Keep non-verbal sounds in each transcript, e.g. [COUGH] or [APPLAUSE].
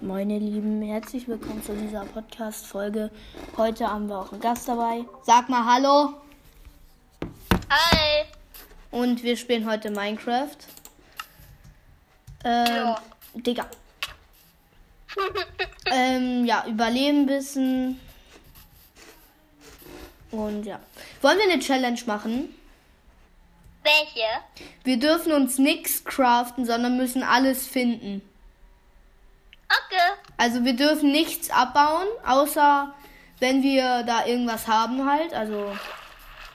Meine Lieben, herzlich willkommen zu dieser Podcast-Folge. Heute haben wir auch einen Gast dabei. Sag mal Hallo. Hi. Und wir spielen heute Minecraft. Ähm, Ja. Digga. ähm, ja, überleben ein bisschen. Und ja. Wollen wir eine Challenge machen? Welche? Wir dürfen uns nichts craften, sondern müssen alles finden. Okay. Also wir dürfen nichts abbauen, außer wenn wir da irgendwas haben halt. Also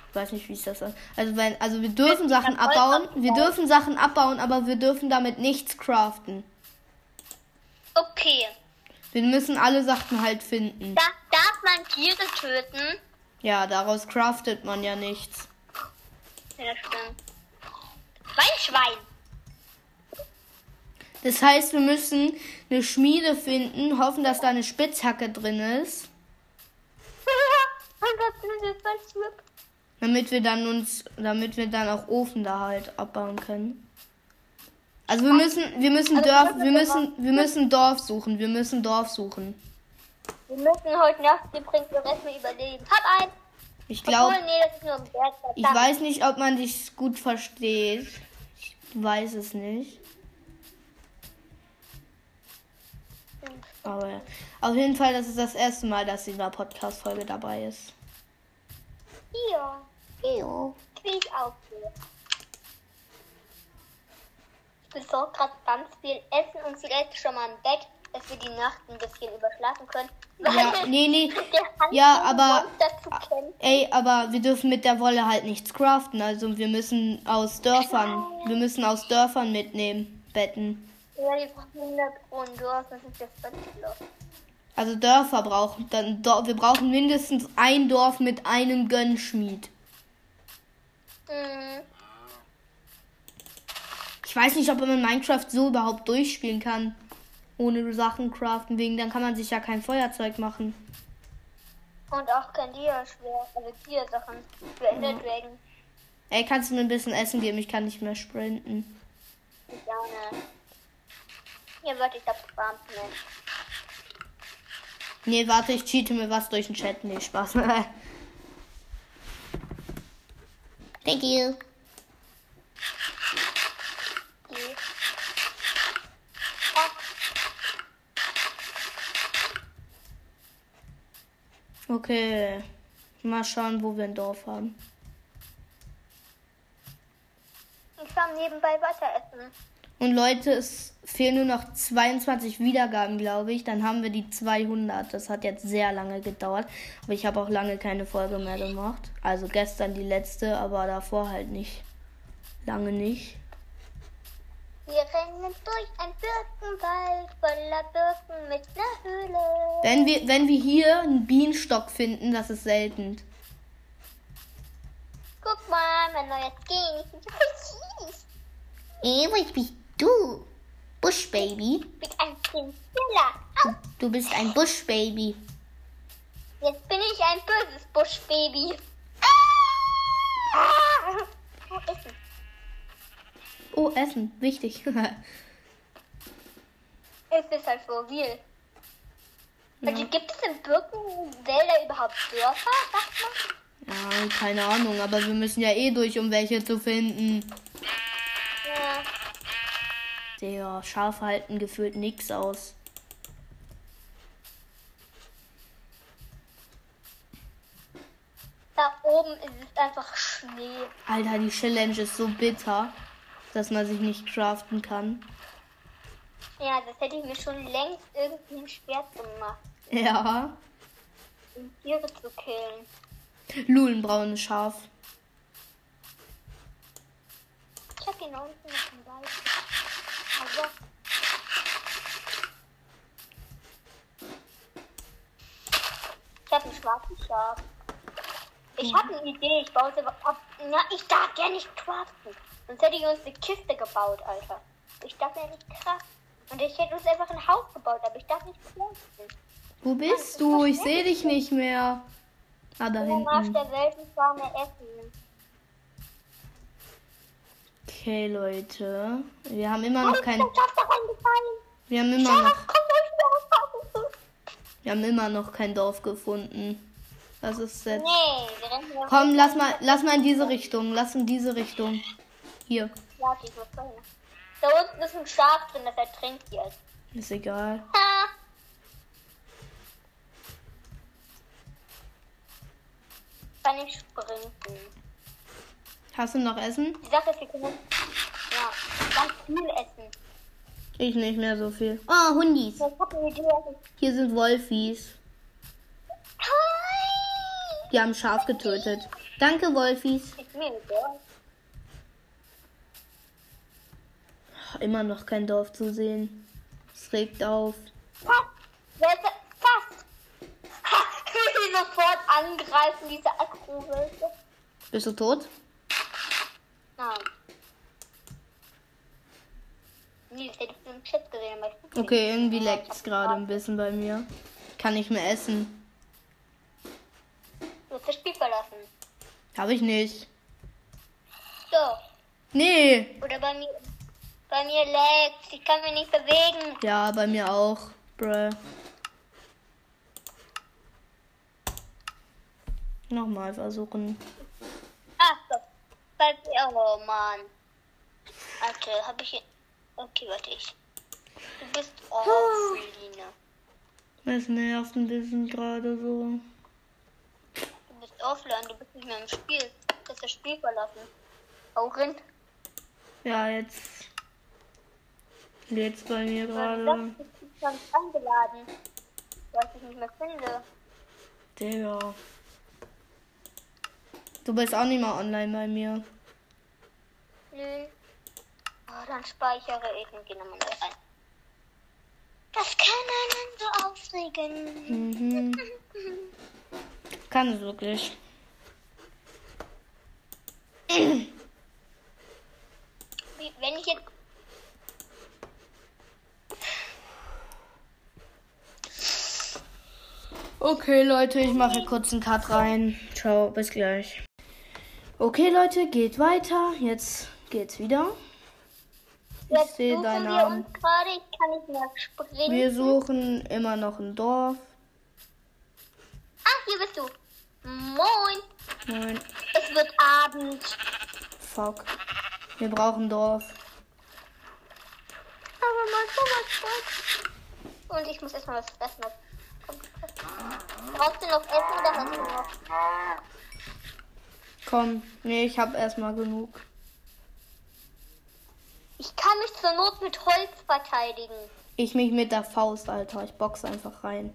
ich weiß nicht, wie ist das. Also wenn, also wir dürfen Sachen dann Holz abbauen. Wir abbauen. dürfen Sachen abbauen, aber wir dürfen damit nichts craften. Okay. Wir müssen alle Sachen halt finden. Da darf man Tiere töten? Ja, daraus craftet man ja nichts. Ja, stimmt. Mein Schwein. Das heißt, wir müssen eine Schmiede finden, hoffen, dass da eine Spitzhacke drin ist, damit wir dann uns, damit wir dann auch Ofen da halt abbauen können. Also wir müssen, wir müssen Also Dorf, wir müssen wir müssen Dorf suchen, wir müssen Dorf suchen. Wir müssen heute Nacht übrigens noch erstmal überleben. Hab ein. Ich glaube, nee, ich weiß nicht, ob man dich gut versteht. Ich weiß es nicht. Aber ja. auf jeden Fall, das ist das erste Mal, dass sie in der Podcast-Folge dabei ist. Hier. Jo. Wie ich aussehe. Ich besorge gerade ganz viel Essen und vielleicht schon mal ein Bett, dass wir die Nacht ein bisschen überschlafen können. Ja, nee, nee. [LAUGHS] Ja, aber-. Ey, aber wir dürfen mit der Wolle halt nichts craften. Also wir müssen aus Dörfern, wir müssen aus Dörfern mitnehmen, Betten. Ja, die brauchen 100 Kronen Dorf, das ist das Bettloch. Also Dörfer brauchen dann Dor- wir brauchen mindestens ein Dorf mit einem Gönnschmied. Mhm. Ich weiß nicht, ob man Minecraft so überhaupt durchspielen kann. Ohne Sachen craften, wegen dann kann man sich ja kein Feuerzeug machen. Und auch kein Dia-Schwert, also Dia-Sachen für Ender Dragon. Ey, kannst du mir ein bisschen Essen geben? Ich kann nicht mehr sprinten. Gerne. Hier, warte, ich hab gewarnt, ne? Nee, warte, ich cheate mir was durch den Chat. Nee, Spaß. [LAUGHS] Thank you. Okay. Mal schauen, wo wir ein Dorf haben. ich kann nebenbei weiter essen. Und Leute, es fehlen nur noch 22 Wiedergaben, glaube ich. Dann haben wir die 200. Das hat jetzt sehr lange gedauert. Aber ich habe auch lange keine Folge mehr gemacht. Also gestern die letzte, aber davor halt nicht. Lange nicht. Wir rennen durch ein Birkenwald voller Birken mit ner Höhle. Wenn wir, wenn wir hier einen Bienenstock finden, das ist selten. Guck mal, mein neuer Skin. [LAUGHS] Ich bin du? Buschbaby? Ich bin ein Chinchilla. Du bist ein Buschbaby. jetzt bin ich ein böses Buschbaby. Ah! Oh, Essen. Oh, Essen. Wichtig. [LAUGHS] Es ist halt so real. Also gibt es in Birkenwälder überhaupt Dörfer? Sagt man? ja, keine Ahnung. Aber wir müssen ja eh durch, um welche zu finden. Der Schafe halten gefühlt nix aus. Da oben ist es einfach Schnee. Alter, die Challenge ist so bitter, dass man sich nicht craften kann. Ja, das hätte ich mir schon längst irgendwie ein Schwert gemacht, Ja. um Tiere zu killen. Lul, ein braunes Schaf. Ich hab noch unten noch ein Wald. Also. Ich hab ein schwarzes Schaf. Ich hab eine Idee, ich baue es aber ab. Na, ich darf ja nicht craften. Sonst hätte ich uns eine Kiste gebaut, Alter. Ich darf ja nicht craften. Und ich hätte uns einfach ein Haus gebaut, aber ich darf nicht craften. Wo bist du? Ich sehe dich nicht mehr. Ah, da hinten. der Weltenfarme Essen. Okay, Leute. Wir haben immer noch kein. Wir haben immer noch. Wir haben immer noch kein Dorf gefunden. Was ist jetzt? Komm, lass mal, lass mal in diese Richtung. Lass in diese Richtung. Hier. Ja, die. Da unten ist ein Schaf drin, das ertrinkt jetzt. Ist egal. Ha! Kann ich sprinten. Hast du noch Essen? Die Sache ist, wir können ja, ganz viel essen. Ich nicht mehr so viel. Oh, Hundis. Hier sind Wolfis. Die haben Schaf getötet. Danke, Wolfis. Immer noch kein Dorf zu sehen. Es regt auf. Fast. Fast. Ha! [LAUGHS] Ich will sofort angreifen, diese Akrowölfe. Bist du tot? Nein. Nee, das hätte ich im Chat gesehen, aber ich. Okay, irgendwie leckt es gerade ein bisschen bei mir. Kann nicht mehr essen. Du hast das Spiel verlassen. Habe ich nicht. So. Nee. Oder bei mir. Bei mir laggt. Ich kann mich nicht bewegen. Ja, bei mir auch. Bruh. Nochmal versuchen. Ach so. Bei Oh Mann. Okay, hab ich hier. Okay, warte ich. Du bist off, Lina. Es nervt ein bisschen gerade so. Du bist offline, du bist nicht mehr im Spiel. Du hast das Spiel verlassen. Auch rein. Ja, jetzt lädt's bei mir gerade. Ich bin nicht eingeladen. Weil ich nicht mehr finde. Digga. Du bist auch nicht mal online bei mir. Nö. Oh, dann speichere ich und gehe nochmal neu rein. Das kann einen so aufregen. Mhm. Kann es wirklich. Wenn ich jetzt. Okay, Leute, ich mache kurz einen Cut rein. Ciao, bis gleich. Okay, Leute, geht weiter. Jetzt geht's wieder. Ich Jetzt sehe deinen wir Namen. springen. Wir suchen immer noch ein Dorf. Ah, hier bist du. Moin. Nein, Es wird Abend. fuck. Wir brauchen ein Dorf. Aber mal sowas gut. Und ich muss erstmal was. Komm, Brauchst du noch Essen oder hast du noch? Komm, nee, ich hab erstmal genug. Ich kann mich zur Not mit Holz verteidigen. Ich mich mit der Faust, Alter. Ich box einfach rein.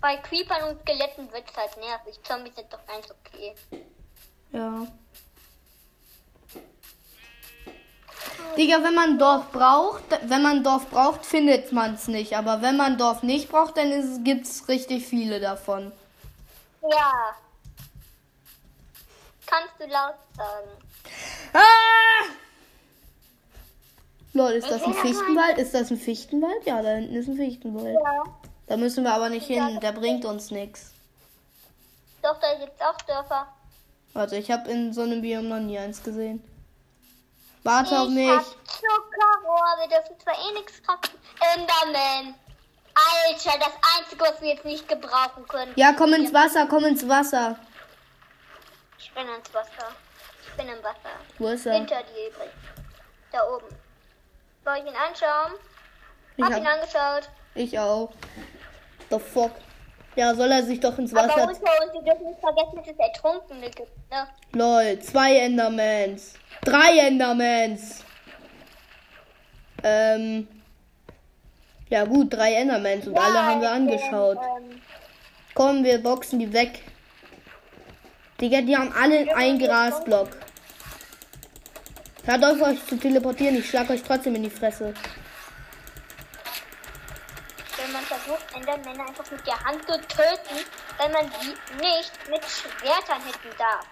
Bei Creepern und Skeletten wird es halt nervig. Zombies sind doch ganz okay. Ja. Digga, wenn man Dorf braucht, wenn man Dorf braucht, findet man es nicht. Aber wenn man Dorf nicht braucht, dann ist, gibt's richtig viele davon. Ja. Kannst du laut sagen. Ah! Lol, ist das ein Fichtenwald? Ist das ein Fichtenwald? Ja, da hinten ist ein Fichtenwald. Ja. Da müssen wir aber nicht hin, der bringt uns nichts. Doch, da gibt's auch Dörfer. Warte, ich habe in so einem Biom noch nie eins gesehen. Warte auf ich mich. hab Zuckerrohr. Wir dürfen zwar eh nichts kaufen. Enderman. Alter, das Einzige, was wir jetzt nicht gebrauchen können. Ja, komm ins Wasser, komm ins Wasser. Ich bin ins Wasser. Ich bin im Wasser. Wo ist er? Hinter dir übrigens. Da oben. Soll ich ihn anschauen? Ich, Hab ihn angeschaut. ich auch. The fuck. Ja, soll er sich doch ins Aber Wasser. unter uns, wir dürfen nicht vergessen, dass es Ertrunkene gibt. Ne? Lol, zwei Endermans. Drei Endermans. Ähm. Ja gut, drei Endermans und alle haben wir angeschaut. Ähm, Komm, wir boxen die weg. Digga, die haben alle einen Grasblock. Hört auf euch zu teleportieren, ich schlag euch trotzdem in die Fresse. wenn man versucht, Endermänner einfach mit der Hand zu töten, weil man sie nicht mit Schwertern hitten darf.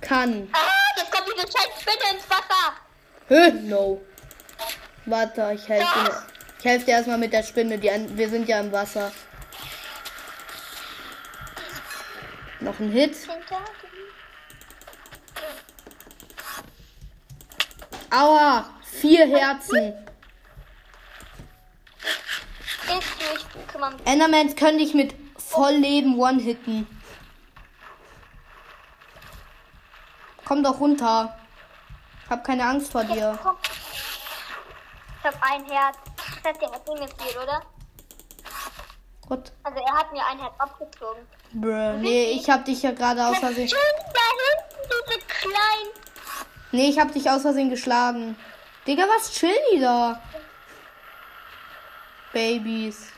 Kann. Ah, jetzt kommt diese scheiß Spinne ins Wasser. Hä? No. Warte, ich helfe dir. Ich helfe dir erstmal mit der Spinne. Die an, wir sind ja im Wasser. Noch ein Hit. Aua! Vier Herzen. Ich. Endermans können dich mit Vollleben one-hitten. Komm doch runter. Hab keine Angst vor dir. Ich hab ein Herz. Das heißt, der hat mir viel, oder? Gut. Also er hat mir ein Herz abgezogen. Bruh. Nee, ich hab dich ja gerade aus Versehen. Da hinten, diese kleinen. Nee, ich hab dich aus Versehen geschlagen. Digga, was chillen die da? Babys.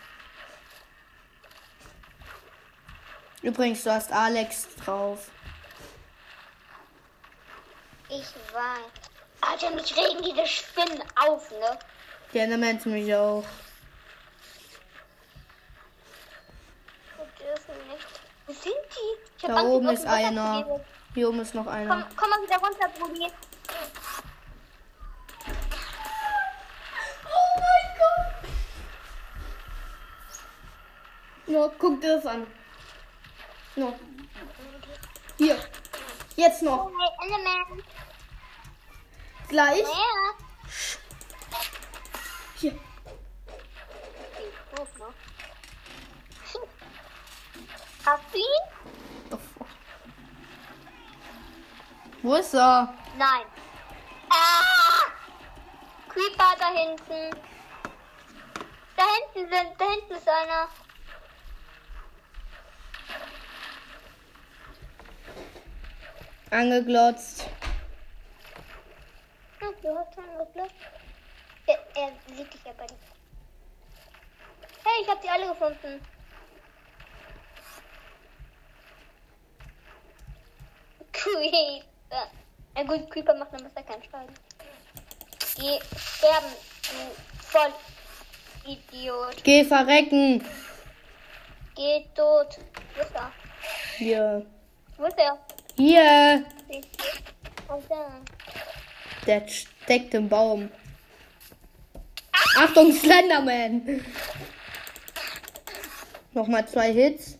Übrigens, du hast Alex drauf. Ich weiß. Alter, mich regen diese Spinnen auf, ne? Die Endermans mich auch. Wir dürfen nicht. Wo sind die? Ich Da oben ist einer. zu gehen. Hier oben ist noch Komm, einer. komm mal wieder runter, Brudi. Oh mein Gott. No, guck dir das an. No. Hier. Jetzt noch. Element. Gleich. Hier. Ihn? Wo ist er? Nein. Ah! Creeper da hinten. Da hinten sind, da hinten ist einer. Angeglotzt. Du hast geblockt. Er, er sieht dich aber nicht. Hey, ich hab die alle gefunden. Creeper. Ja gut, Creeper macht dann besser keinen Schaden. Geh sterben, du voll Idiot. Geh verrecken. Geh tot. Wo ist er? Hier. Wo ist er? Hier. Der steckt im Baum. Achtung, Slenderman. Nochmal zwei Hits.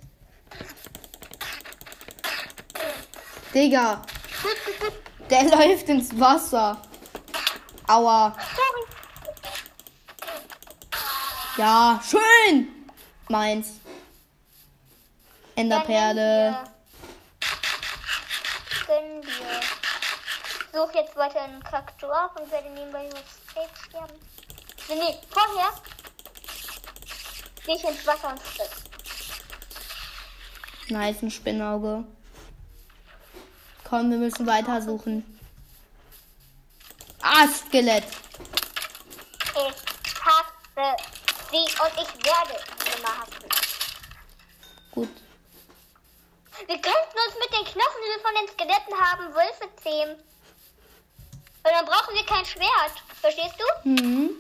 Digga, der läuft ins Wasser. Aua. Sorry. Ja, schön. Meins. Enderperle. Gönn dir. Such jetzt weiter einen Kaktus auf und werde nebenbei was safe sterben. Nee, nee, vorher gehe ich ins Wasser und friss. Nice, ein Spinnauge. Komm, wir müssen weitersuchen. Ah, Skelett. Ich hasse sie und ich werde sie immer hassen. Gut. Wir könnten uns mit den Knochen, die wir von den Skeletten haben, Wölfe zähmen. Und dann brauchen wir kein Schwert. Verstehst du? Mhm.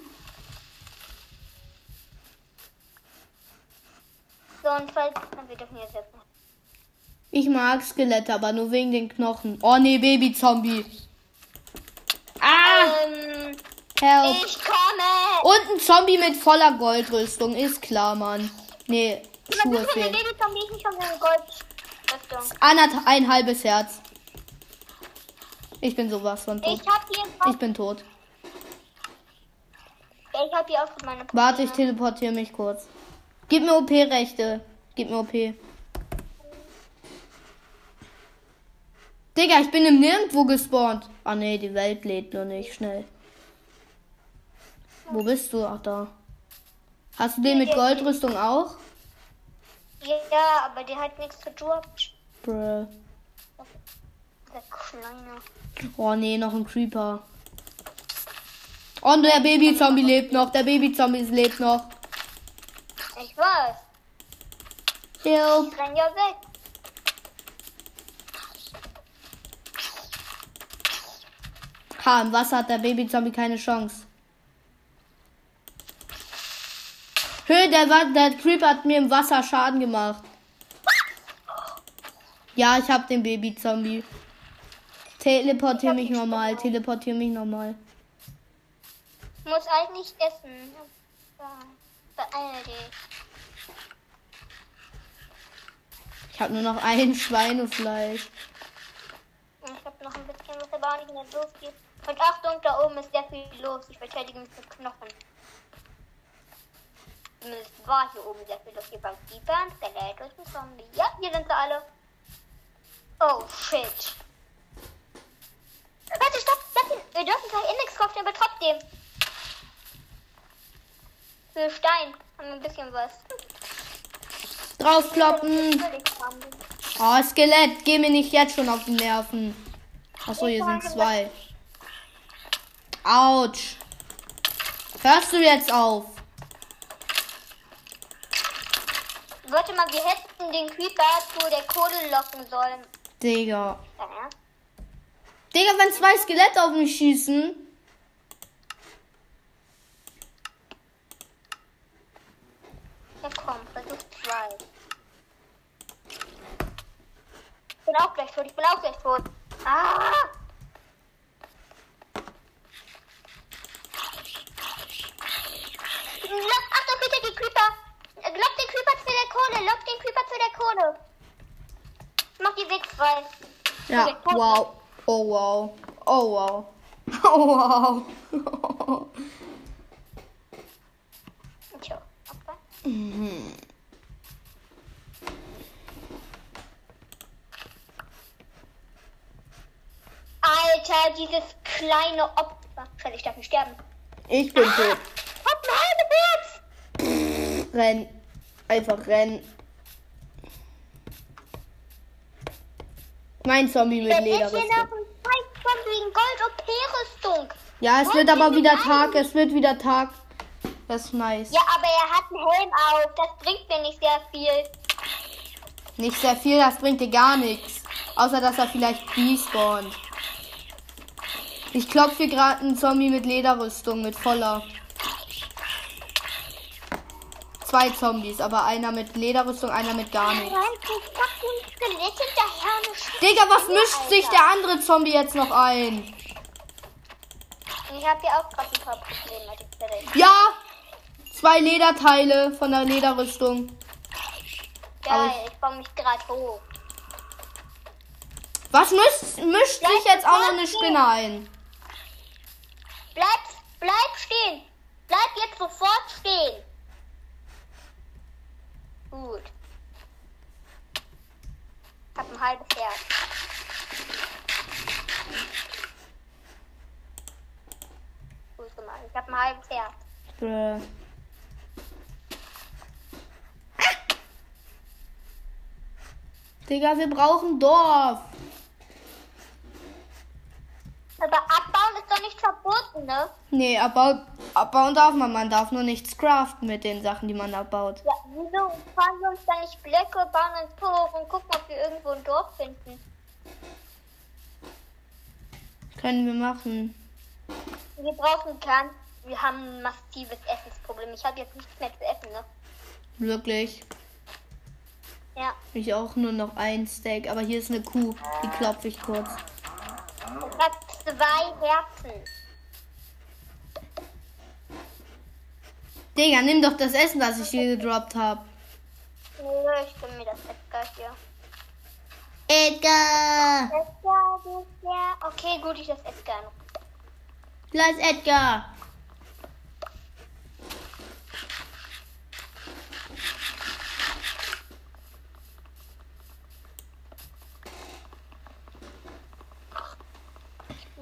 So, und falls... Wir dürfen jetzt noch. Ich mag Skelette, aber nur wegen den Knochen. Oh nee, Baby-Zombie. Ah, Ähm, help. ich komme. Und ein Zombie mit voller Goldrüstung. Ist klar, Mann. Nee, Schuhe ist fehlen. Babyzombie? Ich nicht schon eine Goldrüstung. Anderth ein halbes Herz. Ich bin sowas von tot. Ich hab hier Ich bin tot. Ich hab hier auch meine Warte, ich teleportiere mich kurz. Gib mir OP-Rechte. Gib mir OP. Digga, ich bin im Nirgendwo gespawnt. Ah nee, die Welt lädt nur nicht schnell. Wo bist du? Ach da. Hast du den mit Goldrüstung auch? Ja, aber der hat nichts gedroppt. Bruh. Der Kleine. Oh nee, noch ein Creeper. Und der Baby-Zombie lebt noch. Der Baby-Zombie lebt noch. Ich weiß. Hilf. Renn ja weg. Ha, im Wasser hat der Baby-Zombie keine Chance. Hö, der, der Creeper hat mir im Wasser Schaden gemacht. Ja, ich hab den Baby-Zombie. Teleportier mich nochmal, teleportier mich nochmal. Muss eigentlich essen. Beeil dich. Ich hab nur noch ein [LAUGHS] Schweinefleisch. Ich hab noch ein bisschen, was aber auch nicht mehr losgeht. Und Achtung, da oben ist sehr viel los. Ich verteidige mich mit Knochen. Zumindest war hier oben sehr viel. Doch hier beim Keeper, ein Skelett und ein Zombie. Ja, hier sind sie alle. Oh, shit. Warte, stopp, lass ihn. Wir dürfen kein Index kaufen, aber trotzdem. Für Stein haben wir ein bisschen was. Draufkloppen. Oh, Skelett, geh mir nicht jetzt schon auf die Nerven. Achso, hier sind zwei. Autsch. Hörst du jetzt auf? Warte mal, wir hätten den Creeper zu der Kohle locken sollen. Digga. Ja. Digga, wenn zwei Skelette auf mich schießen. Ja, komm, versuch zwei. Ich bin auch gleich tot, ich bin auch gleich tot. Ah! Lock, Achtung, bitte die Creeper. Äh, Lock den Creeper zu der Kohle, lock den Creeper zu der Kohle. Ja, wow. Oh wow. Oh wow. [LAUGHS] Oh wow. Mhm. Alter, dieses kleine Opfer. Scheiße, ich darf nicht sterben. Ich bin tot. Hab ein halbes Herz. Renn. Einfach renn. Mein Zombie mit Lederrüstung. Ja, es wird aber wieder Tag. Es wird wieder Tag. Das ist nice. Ja, aber er hat einen Helm auf. Das bringt mir nicht sehr viel. Nicht sehr viel, das bringt dir gar nichts. Außer, dass er vielleicht despawnt. Ich klopfe hier gerade einen Zombie mit Lederrüstung, mit voller. Zwei Zombies, aber einer mit Lederrüstung, einer mit gar nichts. Digga, was mischt sich der andere Zombie jetzt noch ein? Ich hab hier auch gerade ein paar Probleme. Ja! Zwei Lederteile von der Lederrüstung. Geil, ich baue mich gerade hoch. Was mischt, mischt sich jetzt auch noch eine Spinne ein? Bleib, bleib stehen. Bleib jetzt sofort stehen. Gut. Ich hab ein halbes Herz. Gut gemacht. Ich hab ein halbes Herz. Bruh. Digga, wir brauchen Dorf. Aber ist doch nicht verboten, ne? Nee, abbaut, abbauen darf man. Man darf nur nichts craften mit den Sachen, die man abbaut. Ja, wieso fahren wir uns dann nicht Blöcke, bauen uns hoch und gucken, ob wir irgendwo ein Dorf finden? Können wir machen. Wir brauchen kein. Wir haben ein massives Essensproblem. Ich habe jetzt nichts mehr zu essen, ne? Wirklich. Ja. Ich auch nur noch ein Steak. Aber hier ist eine Kuh. Die klopfe ich kurz. Ich zwei Herzen. Digga, nimm doch das Essen, was ich hier gedroppt habe. Nö, ich bin mir das Edgar hier. Edgar! Edgar. Okay, gut, ich das Edgar noch. Ist Edgar.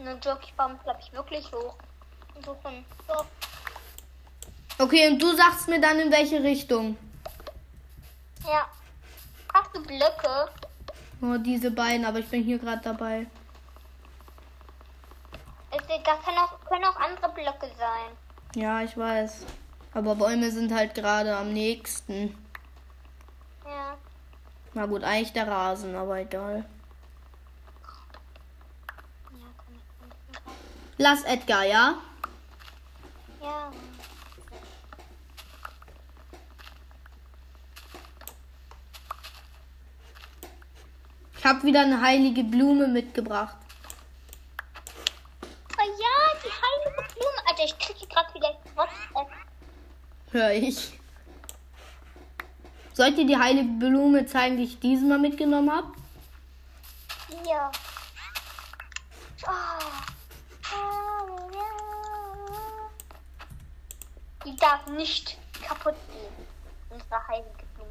Ne, ich baue mich, glaube ich, wirklich hoch. Suchen. So. Okay, und du sagst mir dann in welche Richtung. Ja. Hast du Blöcke? Oh, diese beiden, aber ich bin hier gerade dabei. Es- Da kann auch, können auch andere Blöcke sein. Ja, ich weiß. Aber Bäume sind halt gerade am nächsten. Ja. Na gut, eigentlich der Rasen, aber egal. Ja, kann ich. Lass Edgar, ja? Ja. Ich habe wieder eine heilige Blume mitgebracht. Oh ja, die heilige Blume. Alter, ich kriege gerade wieder WhatsApp. Hör ich. Sollt ihr die heilige Blume zeigen, die ich dieses Mal mitgenommen habe? Hier. Oh. Die darf nicht kaputt gehen. Unsere heilige Blume.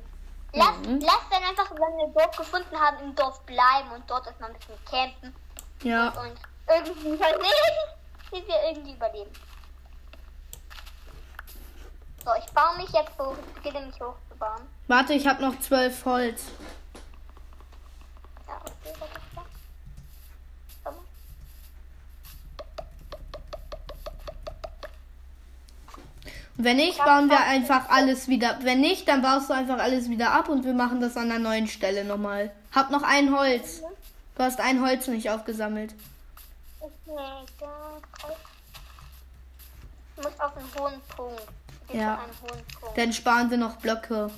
Lass, Mhm. lass dann einfach, wenn wir Dorf gefunden haben, im Dorf bleiben und dort erstmal ein bisschen campen Ja. und irgendwie überleben. [LAUGHS] Wie wir irgendwie überleben. So, ich baue mich jetzt hoch. Ich beginne mich hochzubauen. Warte, ich habe noch zwölf Holz. Ja, okay, was ist das? Komm. Und wenn nicht, bauen wir einfach alles wieder. Wenn nicht, dann baust du einfach alles wieder ab und wir machen das an der neuen Stelle nochmal. Hab noch ein Holz. Du hast ein Holz nicht aufgesammelt. Ich muss auf einen hohen Punkt. Bitte Ja. einen hohen Punkt. Dann sparen wir noch Blöcke.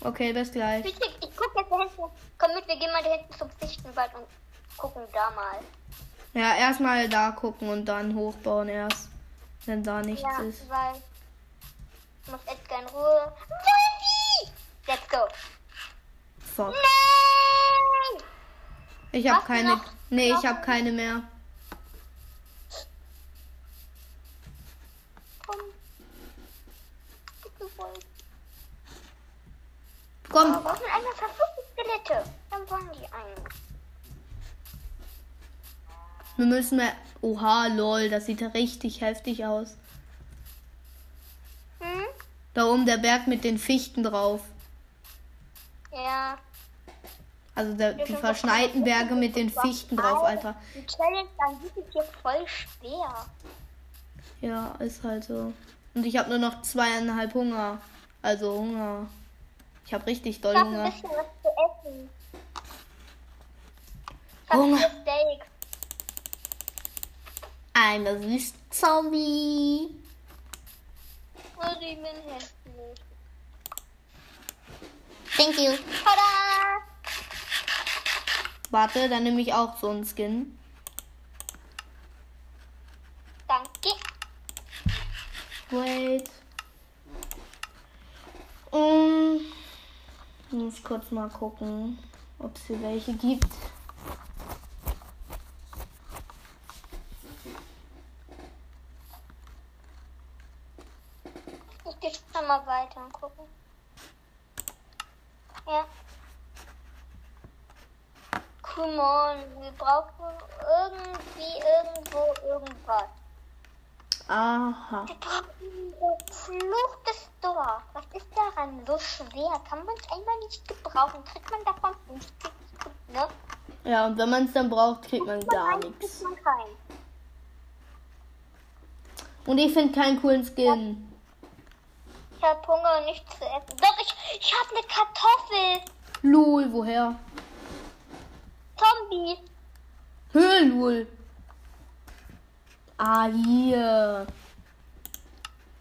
Okay, bis gleich. Ich, ich guck jetzt da hinten. Komm mit, wir gehen mal da hinten zum Fichtenwald und gucken da mal. Ja, erstmal da gucken und dann hochbauen erst. Wenn da nichts Ja, ist. weil ich muss Edgar in Ruhe. Zombie! Let's go. Fuck. Nein! Ich habe Hast keine. Nee, ich ein- keine mehr. Komm. Komm. Aber was sind eine verfluchte Skelette? Dann wollen die einen. Wir müssen mehr. Oha, lol, das sieht ja richtig heftig aus. Hm? Da oben der Berg mit den Fichten drauf. Ja. Also der, die verschneiten Berge mit den Fichten drauf, Alter. Die Challenge hier voll schwer. Ja, ist halt so. Und ich habe nur noch zweieinhalb Hunger. Also Hunger. Ich habe richtig doll Ich habe ein Hunger. bisschen was zu essen. Ich habe Hunger. Steaks. I'm a süß Zombie. Und ich bin hässlich. Thank you. Tada! Warte, dann nehme ich auch so einen Skin. Danke. Wait. Um, muss kurz mal gucken, ob es hier welche gibt. Ich gehe schon mal weiter und gucken. Ja. Come on, wir brauchen irgendwie irgendwo irgendwas. Aha. Wir brauchen ein verfluchtes Dorf. Was ist daran so schwer? Kann man es einmal nicht gebrauchen? Kriegt man davon 50 ne? Ja, und wenn man es dann braucht, kriegt man gar Nein, nichts. man. Und ich finde keinen coolen Skin. Ich habe Hunger und nichts zu essen. Doch, ich, ich habe eine Kartoffel. Lul, woher? Zombie. Hö, Lul. Ah, hier.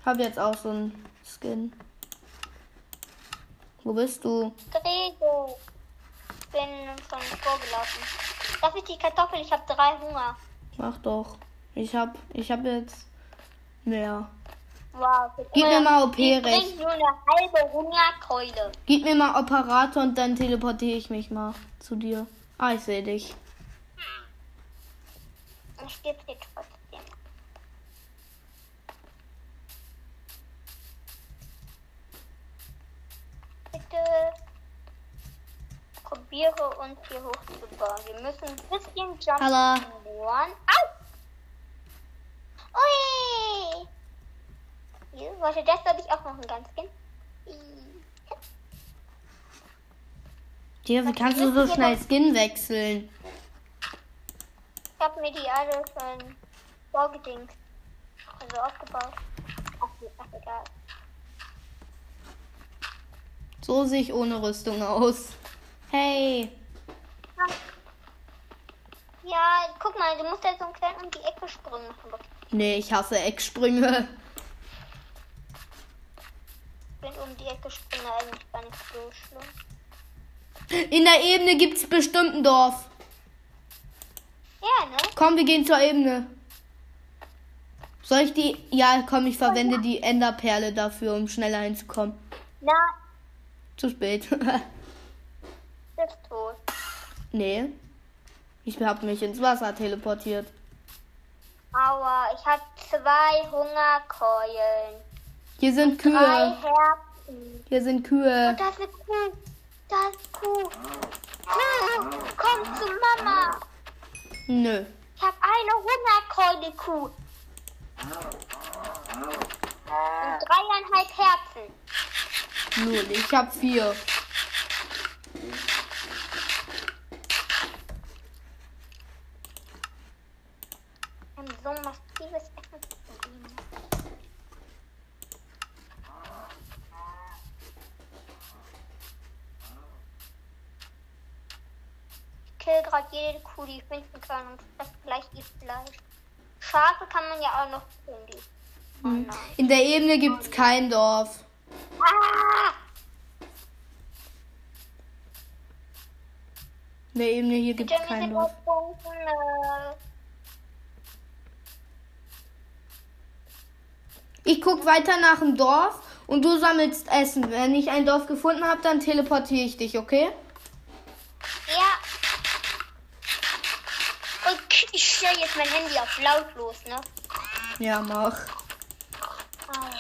Hab jetzt auch so einen Skin. Wo bist du? Gregor. Ich bin schon vorgelaufen. Darf ich die Kartoffel? Ich habe drei Hunger. Mach doch. Ich hab, ich hab jetzt mehr. Wow. Gib mir mal OP recht. bringt nur eine halbe Hungerkeule. Gib mir mal Operator und dann teleportiere ich mich mal zu dir. Ah, ich sehe dich. Ich gebe dir trotzdem. Bitte probiere uns hier hochzubauen. Wir müssen ein bisschen jumpen. Hallo. One. Au! Ui! Warte, das habe ich auch noch ein ganz Skin. Dir, wie kannst du so schnell Skin wechseln? Ich habe mir die alle schon vorgedingt. Also aufgebaut. Ach, ach egal. So sehe ich ohne Rüstung aus. Hey. Ja, guck mal, du musst ja so einen kleinen um die Ecke springen. Nee, ich hasse Ecksprünge. Ich bin um die Ecke springe eigentlich gar nicht so schlimm. In der Ebene gibt's bestimmt ein Dorf. Ja, ne? Komm, wir gehen zur Ebene. Soll ich die. Ja, komm, ich verwende die Enderperle dafür, um schneller hinzukommen. Na, Zu spät. [LAUGHS] ist tot. nee. Ich hab mich ins Wasser teleportiert. Aua, ich habe zwei Hungerkeulen. Hier sind Kühe. Hier sind Kühe. Und da ist Kuh. Da ist Kuh. Kuh, komm zu Mama. Nö. Ich habe eine Hungerkeule Kuh. Und dreieinhalb Herzen. Null. Ich hab vier. Wir haben so massives Essensproblem. Ich kill gerade jede Kuh, die ich finden kann und das gleich ihr Fleisch. Schafe kann man ja auch noch killen, nein. In der Ebene gibt's kein Dorf. Ah! In der Ebene hier gibt's Bitte, wir kein Dorf. Ich guck weiter nach dem Dorf und du sammelst Essen. Wenn ich ein Dorf gefunden habe, dann teleportiere ich dich, okay? Ja. Und ich mein Handy auf lautlos, ne? Ja, mach. Ah.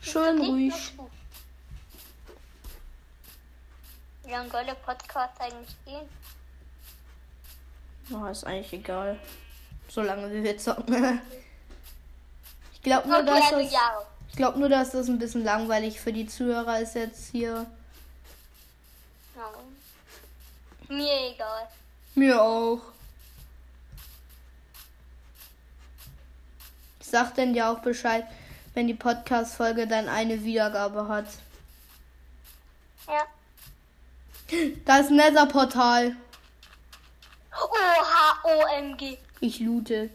Schön ruhig. Wie lange soll der Podcast eigentlich gehen? Oh, ist eigentlich egal. Solange wir zocken. [LAUGHS] Ich glaube nur, dass also das, ich glaube nur, dass das ein bisschen langweilig für die Zuhörer ist jetzt hier. ja. Mir egal. Mir auch. Ich sag denn dir auch Bescheid, wenn die Podcast-Folge dann eine Wiedergabe hat. Ja. Da ist ein Nether-Portal. Oha, OMG. Ich loote.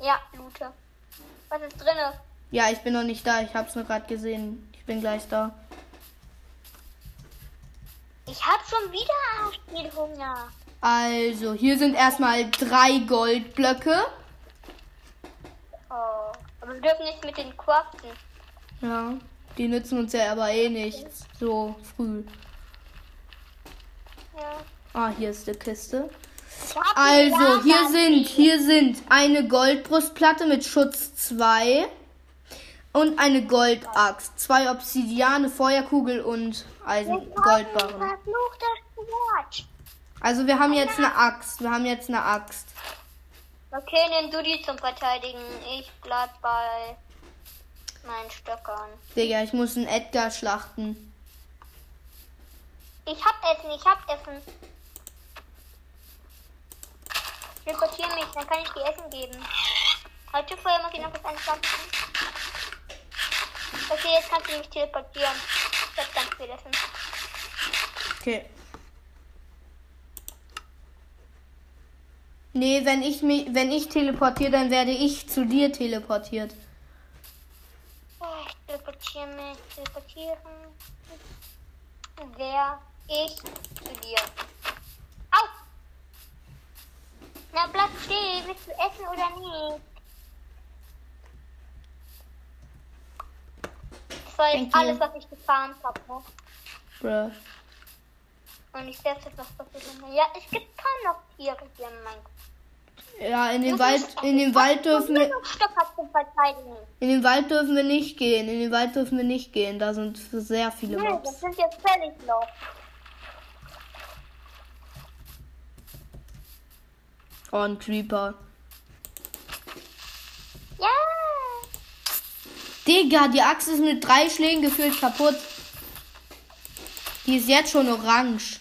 Ja, Lute. Was ist drinne? Ja, ich bin noch nicht da. Ich hab's nur gerade gesehen. Ich bin gleich da. Ich hab schon wieder viel Hunger. Also, hier sind erstmal drei Goldblöcke. Oh. Aber wir dürfen nicht mit den craften. Ja, die nützen uns ja aber eh nichts. So früh. Ja. Ah, hier ist die Kiste. Also, hier sind, hier sind eine Goldbrustplatte mit Schutz 2 und eine Goldaxt. Zwei Obsidiane, Feuerkugel und Eisen, Ich Goldbarren. Also, wir haben jetzt eine Axt. Wir haben jetzt eine Axt. Okay, nimm du die zum Verteidigen. Ich bleib bei meinen Stöckern. Digga, ich muss einen Edgar schlachten. Ich hab Essen, ich hab Essen. Reportiere mich, dann kann ich dir Essen geben. Heute vorher muss ich noch was anschlagen. Okay, jetzt kannst du mich teleportieren. Hab ganz viel Essen. Okay. Nee, wenn ich mich, wenn ich teleportiere, dann werde ich zu dir teleportiert. Oh, ich teleportiere mich, teleportieren. Wer? Ich zu dir. Au! Na, bleib stehen. Willst du essen oder nicht? Das war Thank jetzt you. alles, was ich gefarmt habe. Ne? Bruh. Und ich setze jetzt noch was hin. Ja, es gibt kaum noch Tiere hier in meinem Ja, in den Wald, in den Wald dürfen wir, in den Wald dürfen wir nicht gehen. In den Wald dürfen wir nicht gehen. Da sind sehr viele Nee, das Mobs. sind jetzt völlig low. Oh, ein Creeper. Ja! Digga, die Axt ist mit drei Schlägen gefühlt kaputt. Die ist jetzt schon orange.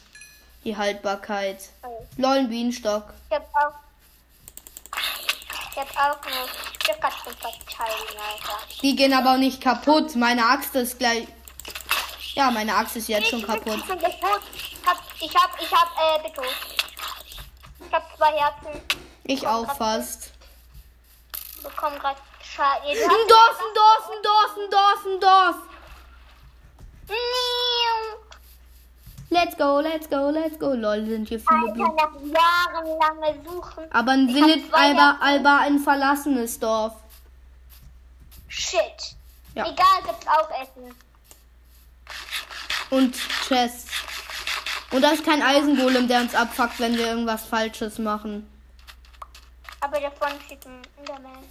Die Haltbarkeit. Lol, ein Bienenstock. Ich hab auch. Ich hab auch zum Verteidigen, Alter. Die gehen aber auch nicht kaputt. Meine Axt ist gleich. Ja, meine Axt ist jetzt schon Ich kaputt. Ich hab, ich hab, ich hab, äh, Beton. Ich hab zwei Herzen. Ich auch fast. Bekomme gerade Schaden. Ein Dorf, ein Dorf, ein Dorf, ein Dorf, ein Dorf. Let's go, let's go, let's go. Lol, sind hier viele Alter, nach jahrelange Suchen. Aber ein Village, Herzen. aber ein verlassenes Dorf. Shit. Ja. Egal, gibt's auch Essen. Und Chests. Und da ist kein Eisengolem, der uns abfuckt, wenn wir irgendwas Falsches machen. Aber davon steht ein Enderman.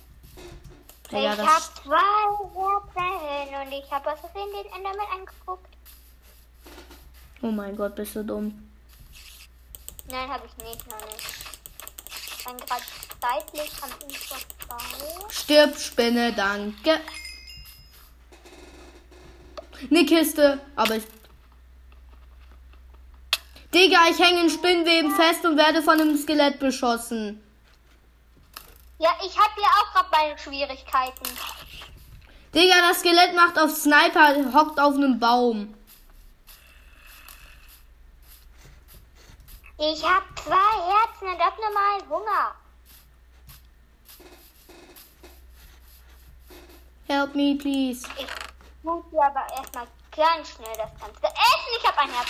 Ja, ich das- hab zwei Herzen und ich hab aus Versehen den Enderman angeguckt. Oh mein Gott, bist du dumm. Nein, habe ich nicht, noch nicht. Ich bin gerade seitlich am ihm vorbei. Stirb, Spinne, danke. Ne Kiste, aber ich. Digga, ich hänge in Spinnweben fest und werde von einem Skelett beschossen. Ja, ich habe hier auch gerade meine Schwierigkeiten. Digga, das Skelett macht auf Sniper, hockt auf einem Baum. Ich habe zwei Herzen und abnormal Hunger. Help me, please. Ich muss hier aber erstmal ganz schnell das Ganze essen. Ich habe ein Herz.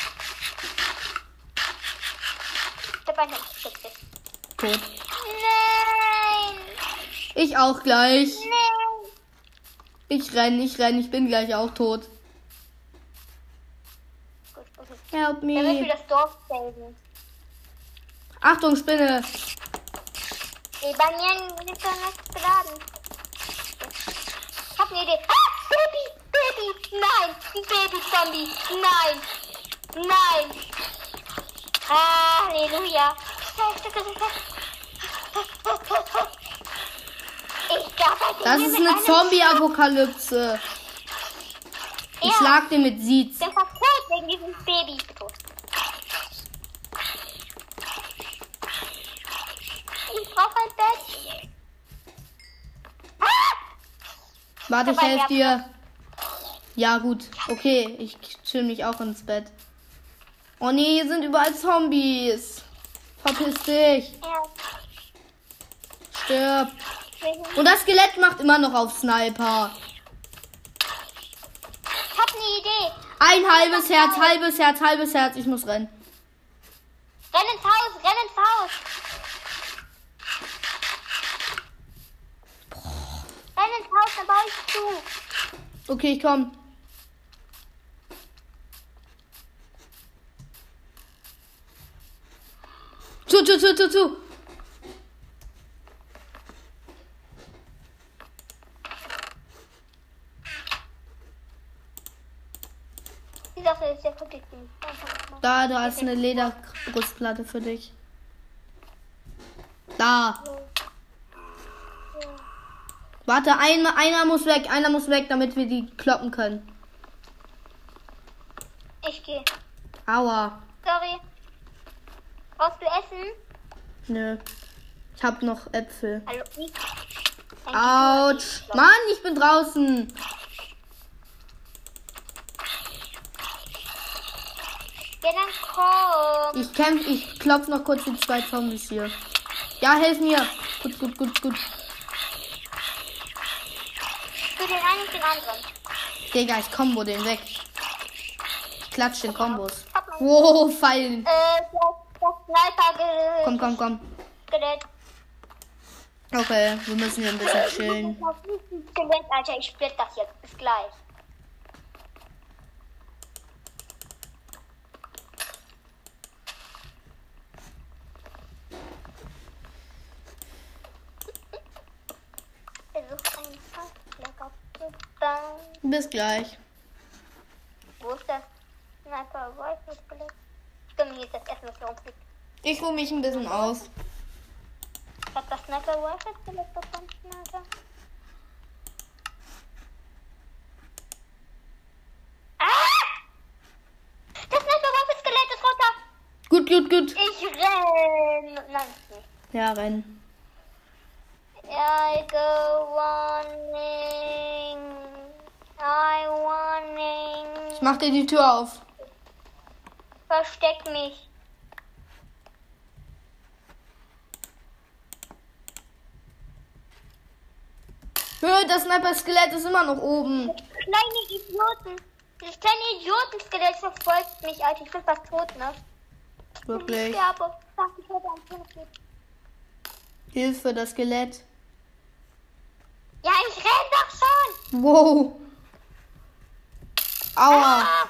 Ich habe ein Herz. Bitte. Tot. Ich auch gleich. Nein! Ich renn, ich renn, ich bin gleich auch tot. Gut, okay. Help Dann müssen wir me. das Dorf saven. Achtung, Spinne. Ey, bei mir ist doch nichts geladen. Ich hab eine Idee. Ah, Baby, Baby, nein, ein Baby-Zombie, nein, nein. Ah, Halleluja. Das ist eine Zombie-Apokalypse. Ich schlag den mit Seeds. bin fast tot wegen diesem Baby. Ich brauche ein Bett. Ah! Warte, ich helfe dir. Ja, gut. Okay, ich chill mich auch ins Bett. Oh nee, hier sind überall Zombies. Verpiss dich. Stirb. Und das Skelett macht immer noch auf Sniper. Ich hab eine Idee. Ein halbes Herz, halbes Herz, halbes Herz. Ich muss rennen. Renn ins Haus, renn ins Haus. Renn ins Haus, dann baue ich zu. Okay, ich komm. Zu, zu, zu, zu, zu. Da, da ist eine Lederbrustplatte für dich. Da. Warte, ein, einer muss weg, einer muss weg, damit wir die kloppen können. Ich gehe. Aua. Sorry. Brauchst du Essen? Nö. Ich hab noch Äpfel. Hallo. Autsch. Mann, ich bin draußen. Komm. Ich kämpf, ich klopf noch kurz die zwei Zombies hier. Ja, helf mir. Gut, gut, gut, gut. Für den einen den anderen. Digga, ich combo den weg. Ich klatsch den Kombos. Wow, Fallen. Äh, Sniper Komm, komm, komm. Okay, wir müssen hier ein bisschen chillen. Skelett, Alter. Ich split das jetzt. Bis gleich. Versuch einfach lecker bauen. Bis gleich. Wo ist das Sniper Rifle Skelett? Ich kann mir jetzt das hier rumfliegt. Ich ruhe mich ein bisschen aus. Ich hab das Sniper Rifle Skelett bekommen, Alter. Ah! Gut, gut, gut. Ich renn. Nein, nicht. Ja, renn. I go running. I running. Ich mach dir die Tür auf. Versteck mich. Hö, das Sniper-Skelett ist immer noch oben. Kleine Idioten. Das kleine Idiotenskelett verfolgt mich, Alter. Ich bin fast tot, ne? Ich Wirklich. sterbe. Ich Telefon. Hilfe, das Skelett. Ja, ich renn doch schon. Wow. Aua. Ah!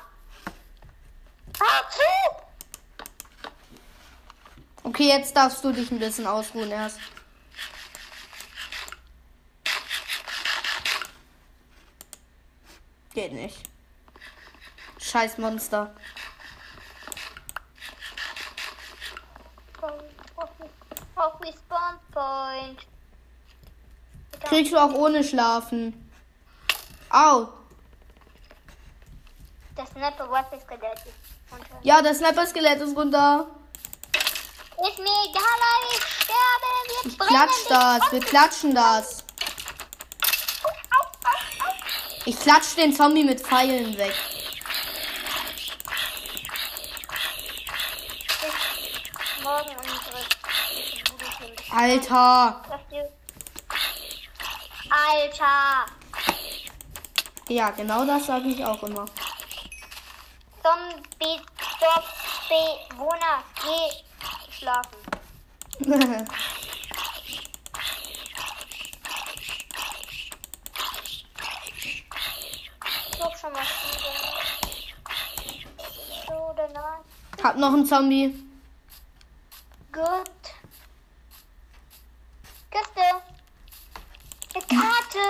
Okay, jetzt darfst du dich ein bisschen ausruhen erst. Geht nicht. Scheiß Monster. Auf Respawn Point. Kriegst du auch ohne Schlafen. Au. Das Snapper Weapon Skelett ist runter. Ja, das Sniper-Skelett ist runter. Ist mir egal, ich sterbe. Wir Ich klatsch das. Wir klatschen das. Ich klatsch den Zombie mit Pfeilen weg. Alter. Alter. Ja, genau das sage ich auch immer. Zombie, Dorfbewohner, geh schlafen. Guck schon mal. So, danach. Hab noch einen Zombie. Gut. Kiste. Eine Karte.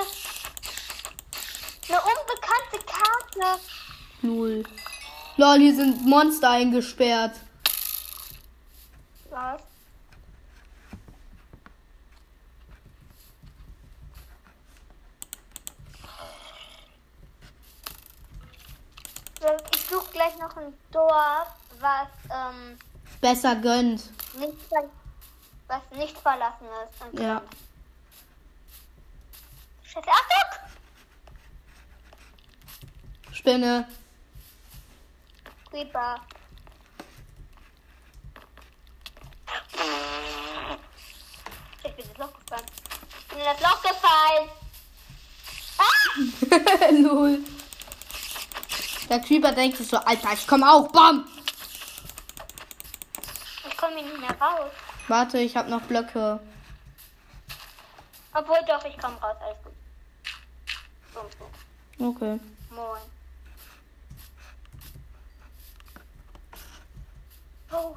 Eine unbekannte Karte. Lul. Lol, hier sind Monster eingesperrt. Was? Ich suche gleich noch ein Dorf, was ähm, Besser gönnt. nicht, was nicht verlassen ist. Ja. Scheiße, Achtung! Spinne. Creeper. Ich bin ins Loch gefallen. Ich bin in das Loch gefallen. Ah! [LAUGHS] Lul. Der Creeper denkt sich so, Alter, ich komm auch. Bam. Ich komme hier nicht mehr raus. Warte, ich hab noch Blöcke. Obwohl doch, ich komme raus. Alles gut. Okay. Moin. Oh.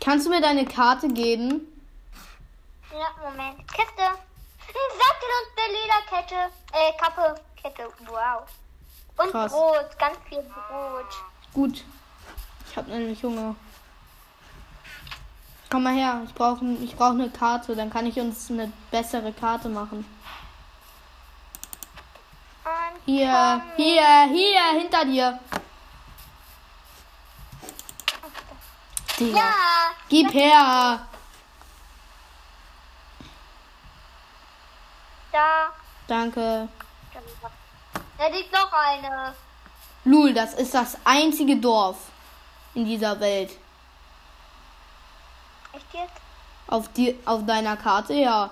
Kannst du mir deine Karte geben? Ja, Moment. Kiste. Ein Sattel und eine Lederkette. Äh, Kappe. Kette. Wow. Und Krass. Brot. Ganz viel Brot. Gut. Ich hab nämlich Hunger. Komm mal her. Ich brauche ich brauch eine Karte. Dann kann ich uns eine bessere Karte machen. Und Hier, hier, hier, hinter dir. Digga. Ja. Gib her. Da. Danke. Da liegt noch eine. Lul, das ist das einzige Dorf in dieser Welt. Echt jetzt? Auf, die, auf deiner Karte, ja.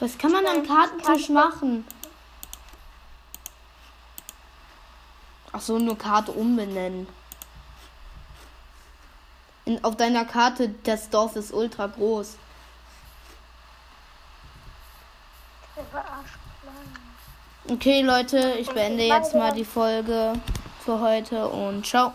Was kann man am Kartentisch machen? Ach so, nur Karte umbenennen. In, auf deiner Karte, das Dorf ist ultra groß. Okay, Leute, ich beende jetzt mal die Folge für heute und ciao.